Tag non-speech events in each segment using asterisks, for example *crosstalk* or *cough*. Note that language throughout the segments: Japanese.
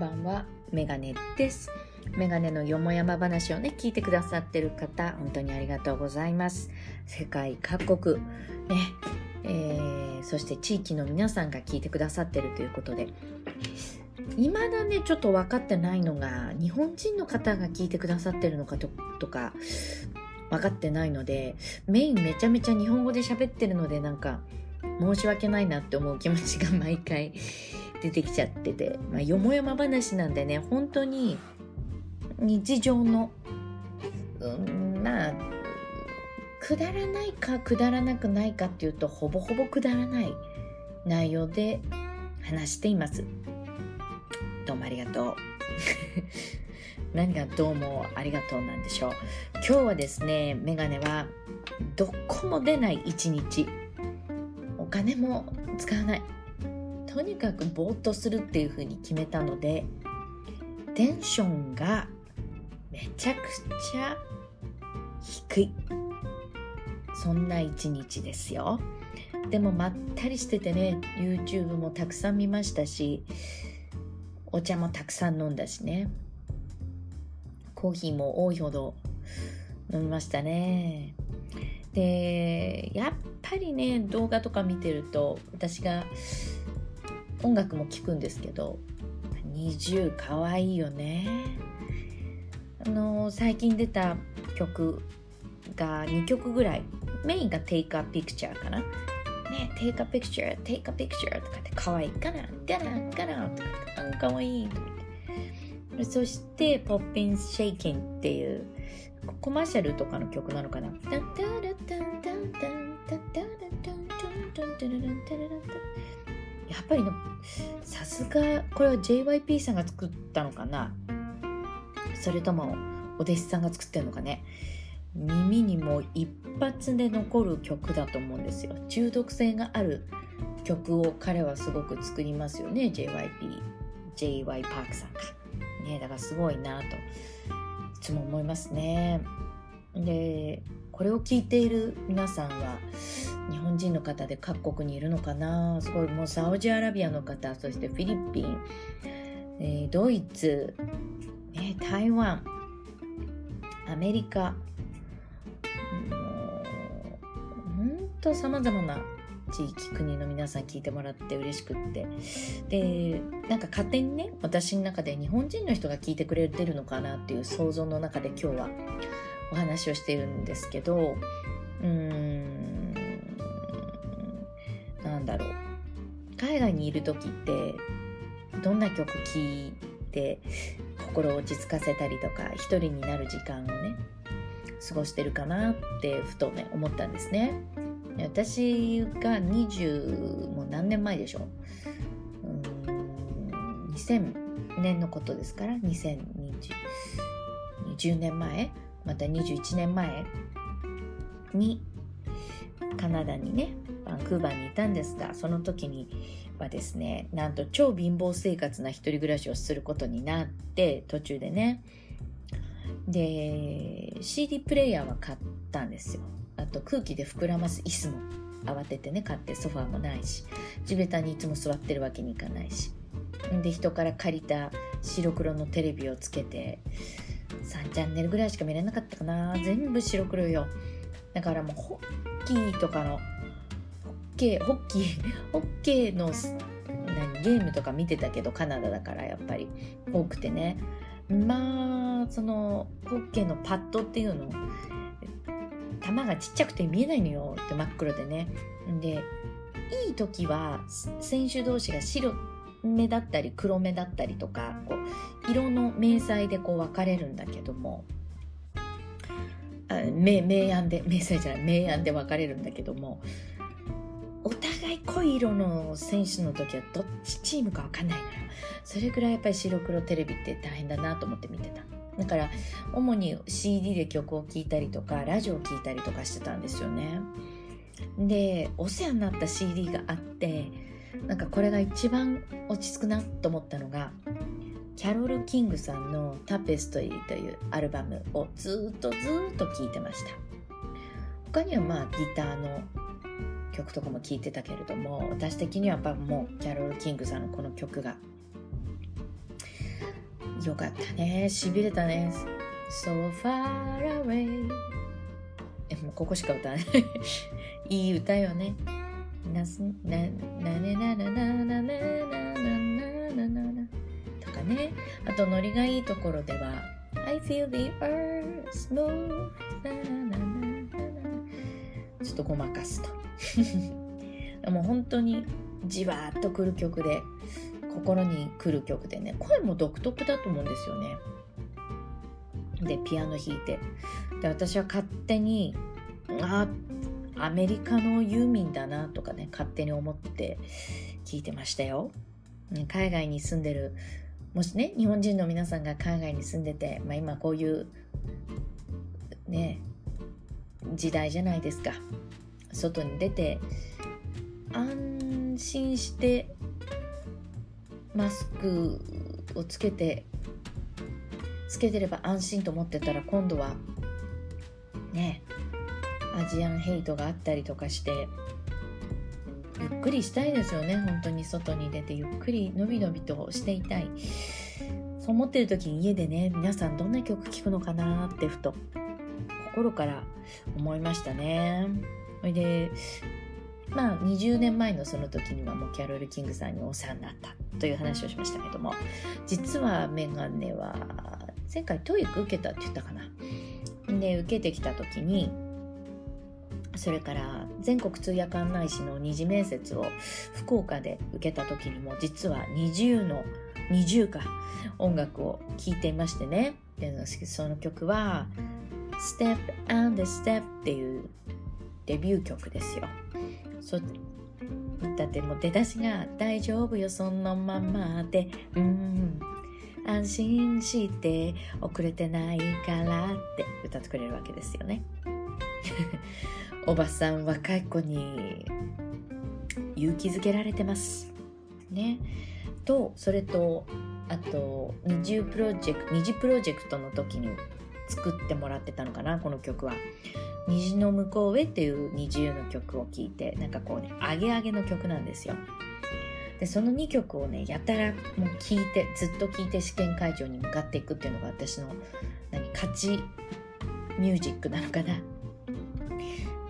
ばんはメガネです。メガネのよもやま話をね聞いてくださってる方本当にありがとうございます。世界各国ねえー、そして地域の皆さんが聞いてくださってるということで未だねちょっと分かってないのが日本人の方が聞いてくださってるのかととか分かってないのでメインめちゃめちゃ日本語で喋ってるのでなんか申し訳ないなって思う気持ちが毎回出てきちゃってて、まあ、よもやま話なんでね本当に日常の、うん、まあくだらないかくだらなくないかっていうとほぼほぼくだらない内容で話しています。どうもありがとう。*laughs* 何がどうもありがとうなんでしょう。今日はですねメガネはどこも出ない一日。お金も使わない。とにかくぼーっとするっていう風に決めたのでテンションがめちゃくちゃ低い。そんな一日ですよ。でもまったりしててね YouTube もたくさん見ましたしお茶もたくさん飲んだしね。コーヒーも多いほど飲みましたね。でやっぱりね動画とか見てると私が音楽も聴くんですけど20かわいいよね。あの最近出た曲が2曲ぐらい。メインが Take a Picture かな。ね Take a Picture Take a Picture とかってかわいいガランガランガランとかってかわいいとかって。そして Poppin' Shaking っていうコマーシャルとかの曲なのかな。タンタラタンタンタンタンタラタンタンタンタラタンタラタンやっぱりさすがこれは JYP さんが作ったのかな？それともお弟子さんが作ってるのかね？耳にも一発で残る曲だと思うんですよ。中毒性がある曲を彼はすごく作りますよね jyp jyp パークさんが。ねだからすごいなといつも思いますね。でこれを聞いている皆さんは日本人の方で各国にいるのかな？すごいもうサウジアラビアの方そしてフィリピン、えー、ドイツ、ね、台湾アメリカもうほんとさまざまな地域国の皆さん聞いてもらって嬉しくって。でなんか勝手にね私の中で日本人の人が聞いてくれてるのかなっていう想像の中で今日はお話をしているんですけどうーんなんだろう。海外にいる時ってどんな曲聴いて心を落ち着かせたりとか一人になる時間をね過ごしてるかなってふとね思ったんですね。私が20もう何年前でしょう。ん2000年のことですから2020 20年前また21年前にカナダにねバンクーバーにいたんですがその時にはですねなんと超貧乏生活な一人暮らしをすることになって途中でね。で CD プレイヤーは買ったんですよ。あと空気で膨らます椅子も慌ててね買ってソファーもないし地べたにいつも座ってるわけにいかないし。で人から借りた白黒のテレビをつけて3チャンネルぐらいしか見れなかったかな。全部白黒よ。だからもうホッキーとかのホッケーホッキー *laughs* ホッケーの何ゲームとか見てたけどカナダだからやっぱり。多くてね。まあそのホッケーのパッドっていうの球がちっちゃくて見えないのよ。って真っ黒でね。でいい時は選手同士が白目だったり黒目だったりとかこう色の明細でこう分かれるんだけども明明暗で明細じゃない明暗で分かれるんだけどもお互い濃い色の選手の時はどっちチームか分かんないのよ。それぐらいやっぱり白黒テレビって大変だなと思って見てた。だから主に CD で曲を聴いたりとかラジオを聴いたりとかしてたんですよね。でお世話になった CD があってなんかこれが一番落ち着くなと思ったのがキャロル・キングさんの「タペストリー」というアルバムをずっとずっと聴いてました他にはまあギターの曲とかも聴いてたけれども私的にはやっぱもうキャロル・キングさんのこの曲がよかったね。しびれたね。So far away え、もうここしか歌わない。*laughs* いい歌よね。なす、な、なねななななななななななとかね。あと、ノリがいいところでは、I feel the earth move ななななちょっとごまかすと。もう本当にじわーっとくる曲で、心にくる曲でね、声も独特だと思うんですよね。で、ピアノ弾いて。で、私は勝手に、あ、アメリカのユーミンだなとかね、勝手に思って聞いてましたよ。ね海外に住んでる、もしね、日本人の皆さんが海外に住んでて、まあ今こういう、ね、時代じゃないですか。外に出て、安心してマスクをつけてつけてれば安心と思ってたら今度はねアジアンヘイトがあったりとかしてゆっくりしたいですよね。本当に外に出てゆっくりのびのびとしていたい。そう思ってる時に家でね皆さんどんな曲聴くのかなってふと心から思いましたね。それでまあ20年前のその時にはもうキャロル・キングさんにお世話になったという話をしましたけども実はメガネは前回 TOEIC 受けたって言ったかな。で受けてきた時にそれから全国通訳案内士の二次面接を福岡で受けた時にも実は20の20か音楽を聴いていましてね。その曲は「Step and Step」っていうデビュー曲ですよ。そだってもう出だしが「大丈夫よそのままで。うん。安心して遅れてないから」って歌ってくれるわけですよね。おばさん若い子に勇気づけられてます。ね。とそれとあと二重プロジェクト二次プロジェクトの時に作ってもらってたのかなこの曲は。虹の向こうへっていう二重の曲を聴いてなんかこうねアゲアゲの曲なんですよ。でその2曲をねやたらもう聴いてずっと聴いて試験会場に向かっていくっていうのが私の何勝ちミュージックなのかな。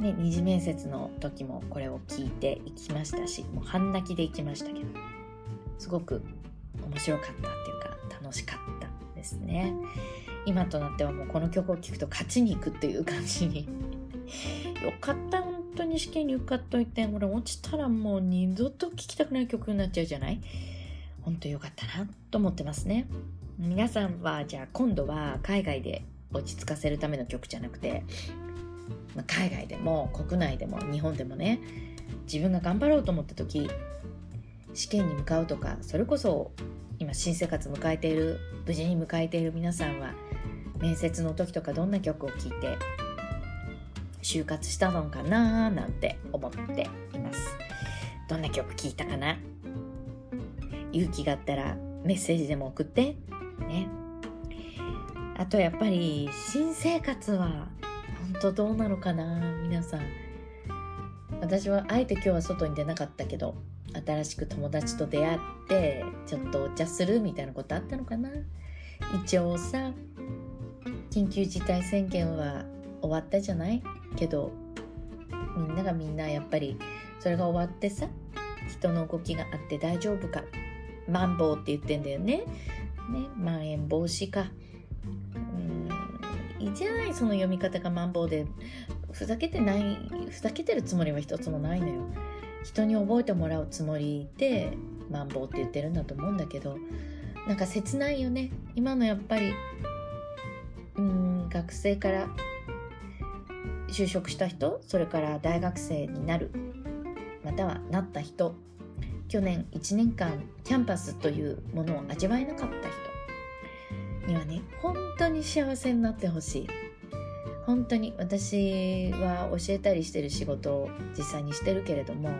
ね、二次面接の時もこれを聞いていきましたしもう半泣きで行きましたけどすごく面白かったっていうか楽しかったですね。今となってはもうこの曲を聴くと勝ちに行くっていう感じに。よかった本当に試験に受かっといてこれ落ちたらもう二度と聴きたくない曲になっちゃうじゃない？本当よかったなと思ってますね。皆さんはじゃあ今度は海外で落ち着かせるための曲じゃなくてま、海外でも国内でも日本でもね自分が頑張ろうと思った時試験に向かうとかそれこそ今新生活迎えている無事に迎えている皆さんは面接の時とかどんな曲を聴いて就活したのかななんて思っています。どんな曲聴いたかな？勇気があったらメッセージでも送ってね。あとやっぱり新生活は本当どうなのかな皆さん。私はあえて今日は外に出なかったけど新しく友達と出会ってちょっとお茶するみたいなことあったのかな。一応さ緊急事態宣言は終わったじゃない？けどみんながみんなやっぱりそれが終わってさ人の動きがあって大丈夫か？マンボウって言ってんだよね。ねまん延防止か。じゃないその読み方がマンボウでふざけてないふざけてるつもりは一つもないのよ。人に覚えてもらうつもりでマンボウって言ってるんだと思うんだけどなんか切ないよね。今のやっぱりうん学生から就職した人それから大学生になるまたはなった人去年1年間キャンパスというものを味わえなかった人にはね本当に幸せになってほしい。本当に私は教えたりしてる仕事を実際にしてるけれども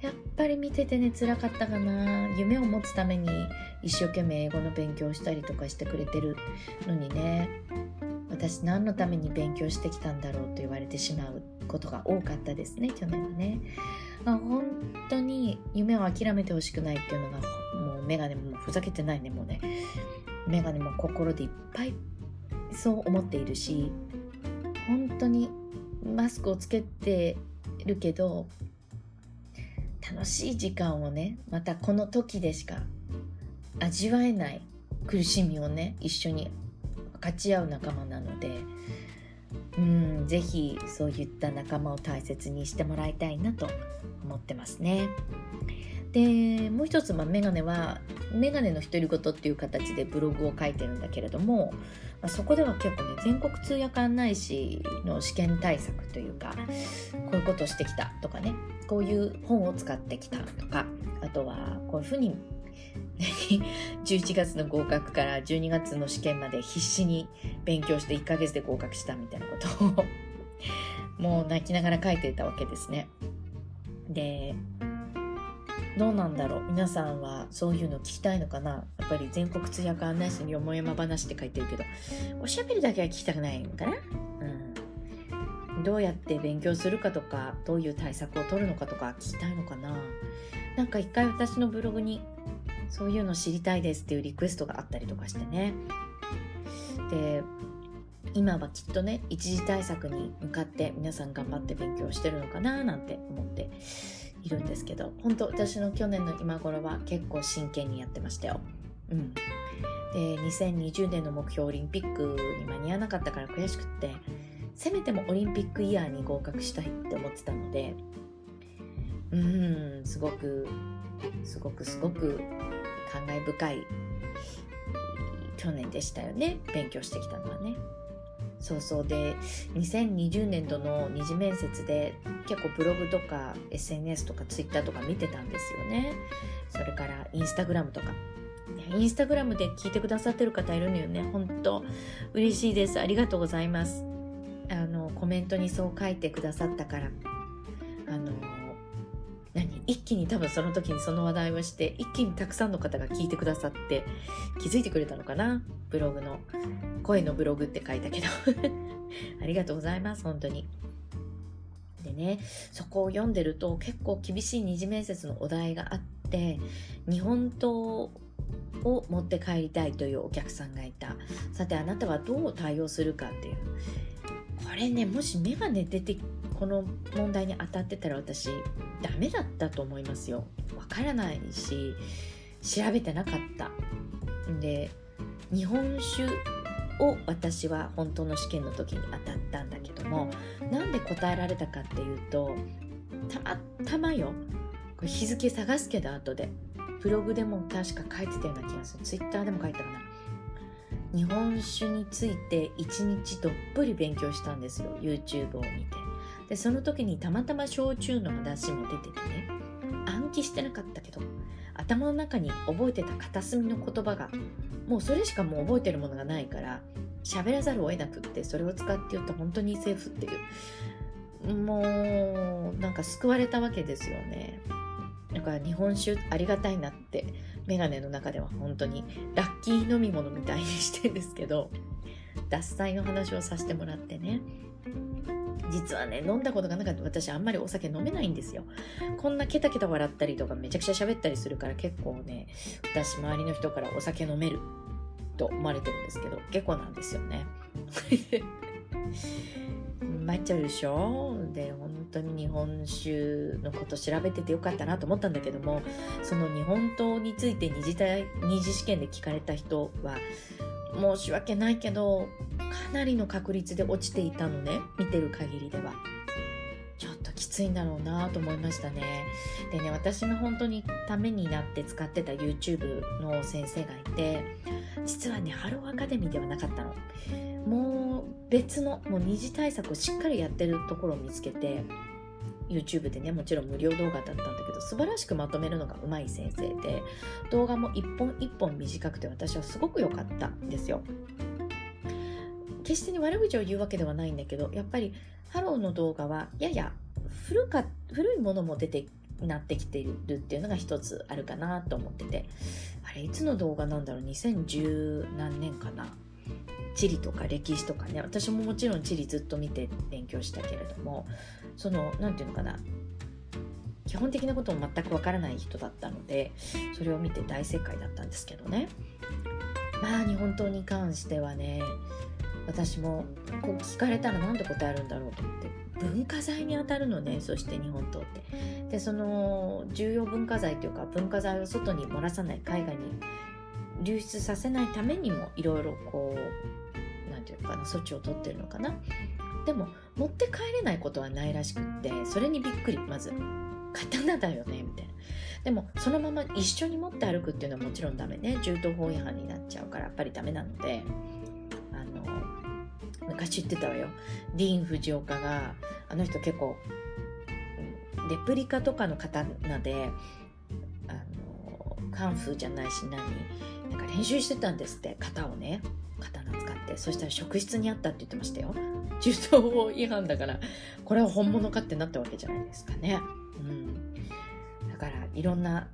やっぱり見ててね辛かったかな。夢を持つために一生懸命英語の勉強したりとかしてくれてるのにね私何のために勉強してきたんだろうと言われてしまうことが多かったですね去年はね、まあ、本当に夢を諦めてほしくないっていうのがもうメガネもふざけてないねもうね。メガネも心でいっぱいそう思っているし本当にマスクをつけてるけど楽しい時間をねまたこの時でしか味わえない苦しみをね一緒に分かち合う仲間なのでうんぜひそういった仲間を大切にしてもらいたいなと思ってますね。でもう一つ、まあ、メガネはメガネの独り言っていう形でブログを書いてるんだけれども、まあ、そこでは結構ね全国通訳案内士の試験対策というかこういうことをしてきたとかねこういう本を使ってきたとかあとはこういうふうに *laughs* 11月の合格から12月の試験まで必死に勉強して1ヶ月で合格したみたいなことをもう泣きながら書いていたわけですね。でどうなんだろう？皆さんはそういうの聞きたいのかな？やっぱり全国通訳案内士によもやま話って書いてるけどおしゃべりだけは聞きたくないのかな？うん。どうやって勉強するかとかどういう対策を取るのかとか聞きたいのかな？なんか一回私のブログにそういうの知りたいですっていうリクエストがあったりとかしてね。で今はきっとね一時対策に向かって皆さん頑張って勉強してるのかななんて思って。いるんですけど本当私の去年の今頃は結構真剣にやってましたよ。うん、で2020年の目標オリンピックに間に合わなかったから悔しくってせめてもオリンピックイヤーに合格したいって思ってたのでうんすごくすごくすごく感慨深い去年でしたよね勉強してきたのはね。そうそう。で2020年度の二次面接で結構ブログとか SNS とか Twitter とか見てたんですよね。それからインスタグラムとか。インスタグラムで聞いてくださってる方いるのよね。本当。嬉しいです。ありがとうございます。あのコメントにそう書いてくださったから。あの一気に多分その時にその話題をして一気にたくさんの方が聞いてくださって気づいてくれたのかな？ブログの。声のブログって書いたけど。*laughs* ありがとうございます本当に。でねそこを読んでると結構厳しい二次面接のお題があって日本刀を持って帰りたいというお客さんがいた。さてあなたはどう対応するかっていう。これねもし眼鏡出てこの問題に当たってたら私ダメだったと思いますよ。わからないし調べてなかった。で日本酒を私は本当の試験の時に当たったんだけどもなんで答えられたかっていうとたまたまよ。これ日付探すけど後で。ブログでも確か書いてたような気がする。ツイッターでも書いたかな。日本酒について一日どっぷり勉強したんですよ。YouTube を見て。でその時にたまたま焼酎の話も出ててね。暗記してなかったけど頭の中に覚えてた片隅の言葉がもうそれしかもう覚えてるものがないから喋らざるを得なくってそれを使って言うと本当にセーフっていう。もうなんか救われたわけですよね。だから日本酒ありがたいなってメガネの中では本当にラッキー飲み物みたいにしてんですけど脱菜の話をさせてもらってね。実はね飲んだことがなかった。私あんまりお酒飲めないんですよ。こんなケタケタ笑ったりとかめちゃくちゃ喋ったりするから結構ね私周りの人からお酒飲める。と思われてるんですけど結構なんですよね。*laughs* 参っちゃうでしょ？で本当に日本酒のこと調べててよかったなと思ったんだけどもその日本刀について二次二次試験で聞かれた人は申し訳ないけどかなりの確率で落ちていたのね見てる限りでは。ちょっときついんだろうなと思いましたね。でね私の本当にためになって使ってた YouTube の先生がいて実はねハローアカデミーではなかったの。もう別のもう二次対策をしっかりやってるところを見つけて YouTube でねもちろん無料動画だったんだけど素晴らしくまとめるのがうまい先生で動画も一本一本短くて私はすごく良かったんですよ。決してに悪口を言うわけではないんだけどやっぱりハローの動画はやや古か古いものも出てなってきているっていうのが一つあるかなと思っててあれいつの動画なんだろう2010何年かな？地理とか歴史とかね私ももちろん地理ずっと見て勉強したけれどもその何て言うのかな？基本的なことも全くわからない人だったのでそれを見て大正解だったんですけどね。まあ日本刀に関してはね私もこう聞かれたら何て答えるんだろうと思って。文化財にあたるのねそして日本刀って。でその重要文化財というか文化財を外に漏らさない海外に流出させないためにもいろいろこう何て言うかな措置を取ってるのかな。でも持って帰れないことはないらしくってそれにびっくりまず。刀だよねみたいな。でもそのまま一緒に持って歩くっていうのはもちろんダメね。銃刀法違反になっちゃうからやっぱりダメなので。昔言ってたわよ。ディーン・フジオカがあの人結構レプリカとかの刀であのカンフーじゃないし何なんか練習してたんですって型をね。刀使って。そしたら職質にあったって言ってましたよ。銃刀法違反だからこれは本物かってなったわけじゃないですかね。うん。だからいろんな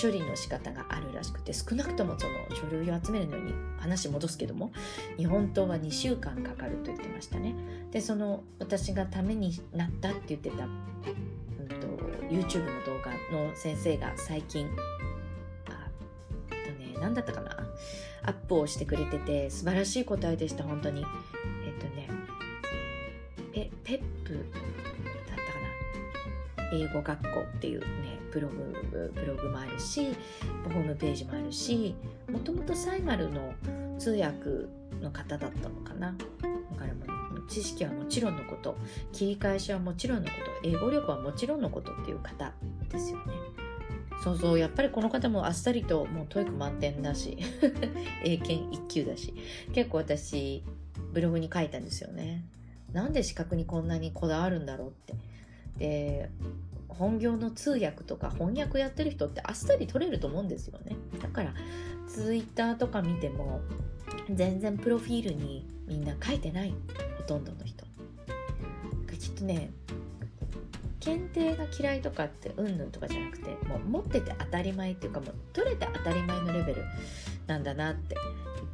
処理の仕方があるらしくて少なくともその書類を集めるのに話戻すけども日本刀は2週間かかると言ってましたね。でその私がためになったって言ってた、うんと、YouTube の動画の先生が最近あとね何だったかなアップをしてくれてて素晴らしい答えでした本当に。えっとねペペップだったかな英語学校っていうねブログブログもあるしホームページもあるしもともとサイマルの通訳の方だったのかな。だからもう知識はもちろんのこと切り返しはもちろんのこと英語力はもちろんのことっていう方ですよね。そうそうやっぱりこの方もあっさりともう TOEIC 満点だし英検1級だし結構私ブログに書いたんですよね。なんで資格にこんなにこだわるんだろうって。で本業の通訳とか翻訳やってる人ってあっさり取れると思うんですよね。だからツイッターとか見ても全然プロフィールにみんな書いてないほとんどの人。きっとね検定が嫌いとかってうんぬんとかじゃなくてもう持ってて当たり前っていうかもう取れて当たり前のレベルなんだなってい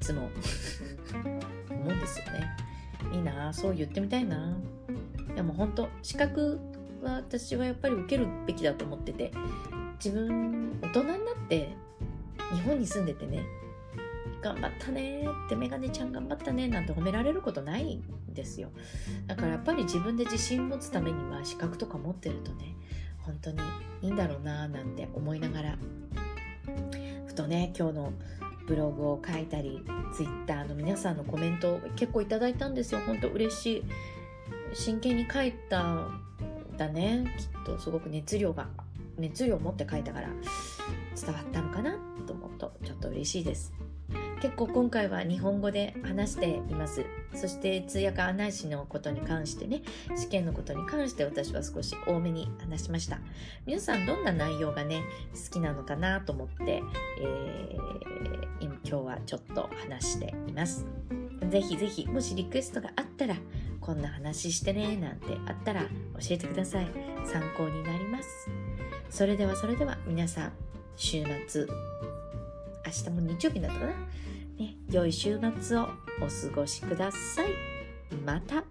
つも *laughs* 思うんですよね。いいなそう言ってみたいなでも本当資格は私はやっぱり受けるべきだと思ってて自分大人になって日本に住んでてね頑張ったねってメガネちゃん頑張ったねなんて褒められることないんですよ。だからやっぱり自分で自信持つためには資格とか持ってるとね本当にいいんだろうななんて思いながらふとね今日のブログを書いたりツイッターの皆さんのコメントを結構いただいたんですよ。本当嬉しい。真剣に書いただね。きっとすごく熱量が熱量を持って書いたから伝わったのかなと思うとちょっと嬉しいです。結構今回は日本語で話しています。そして通訳案内士のことに関してね試験のことに関して私は少し多めに話しました。皆さんどんな内容がね好きなのかなと思って、えー、今日はちょっと話しています。ぜひぜひもしリクエストがあったらこんな話してねなんてあったら教えてください。参考になります。それではそれでは皆さん週末明日も日曜日だったかな、ね、良い週末をお過ごしください。また。